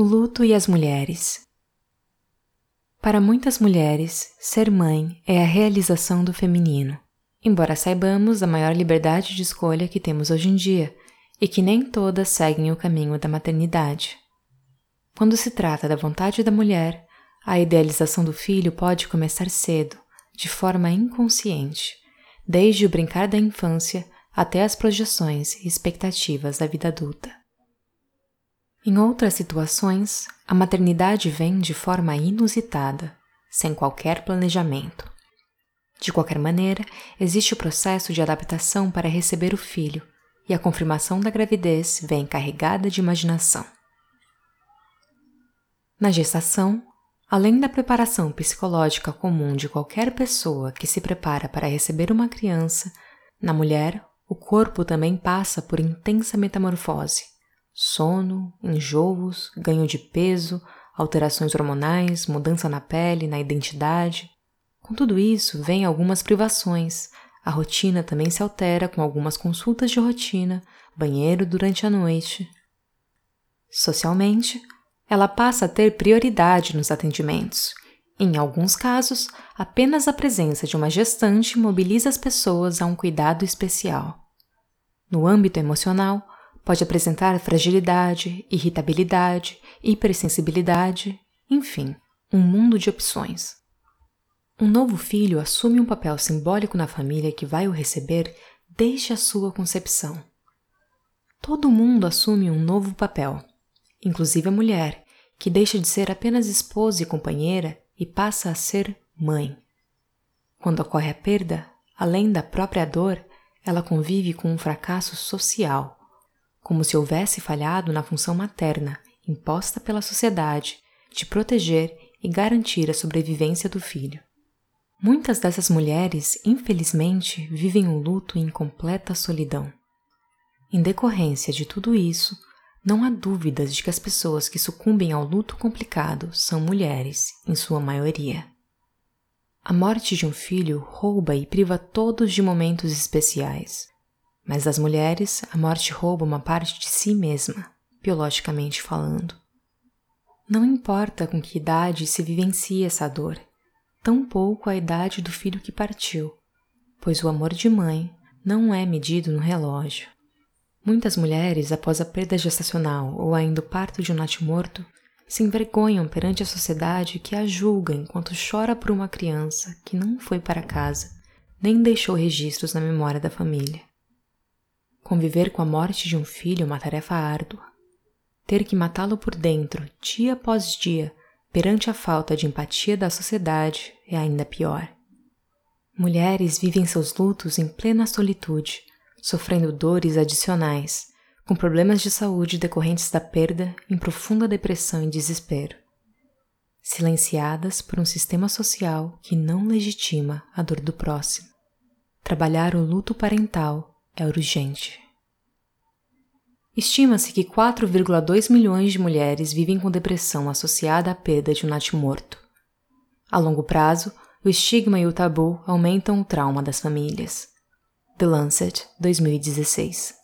O luto e as mulheres. Para muitas mulheres, ser mãe é a realização do feminino, embora saibamos a maior liberdade de escolha que temos hoje em dia e que nem todas seguem o caminho da maternidade. Quando se trata da vontade da mulher, a idealização do filho pode começar cedo, de forma inconsciente, desde o brincar da infância até as projeções e expectativas da vida adulta. Em outras situações, a maternidade vem de forma inusitada, sem qualquer planejamento. De qualquer maneira, existe o processo de adaptação para receber o filho, e a confirmação da gravidez vem carregada de imaginação. Na gestação, além da preparação psicológica comum de qualquer pessoa que se prepara para receber uma criança, na mulher o corpo também passa por intensa metamorfose. Sono, enjoos, ganho de peso, alterações hormonais, mudança na pele, na identidade. Com tudo isso, vem algumas privações. A rotina também se altera com algumas consultas de rotina, banheiro durante a noite. Socialmente, ela passa a ter prioridade nos atendimentos. Em alguns casos, apenas a presença de uma gestante mobiliza as pessoas a um cuidado especial. No âmbito emocional, pode apresentar fragilidade, irritabilidade, hipersensibilidade, enfim, um mundo de opções. Um novo filho assume um papel simbólico na família que vai o receber desde a sua concepção. Todo mundo assume um novo papel, inclusive a mulher, que deixa de ser apenas esposa e companheira e passa a ser mãe. Quando ocorre a perda, além da própria dor, ela convive com um fracasso social, como se houvesse falhado na função materna imposta pela sociedade de proteger e garantir a sobrevivência do filho. Muitas dessas mulheres, infelizmente, vivem o um luto em completa solidão. Em decorrência de tudo isso, não há dúvidas de que as pessoas que sucumbem ao luto complicado são mulheres, em sua maioria. A morte de um filho rouba e priva todos de momentos especiais. Mas das mulheres, a morte rouba uma parte de si mesma, biologicamente falando. Não importa com que idade se vivencia essa dor, tampouco a idade do filho que partiu, pois o amor de mãe não é medido no relógio. Muitas mulheres, após a perda gestacional ou ainda o parto de um natimorto, se envergonham perante a sociedade que a julga enquanto chora por uma criança que não foi para casa, nem deixou registros na memória da família. Conviver com a morte de um filho é uma tarefa árdua. Ter que matá-lo por dentro, dia após dia, perante a falta de empatia da sociedade é ainda pior. Mulheres vivem seus lutos em plena solitude, sofrendo dores adicionais, com problemas de saúde decorrentes da perda em profunda depressão e desespero, silenciadas por um sistema social que não legitima a dor do próximo. Trabalhar o luto parental é urgente. Estima-se que 4,2 milhões de mulheres vivem com depressão associada à perda de um natimorto. A longo prazo, o estigma e o tabu aumentam o trauma das famílias. The Lancet, 2016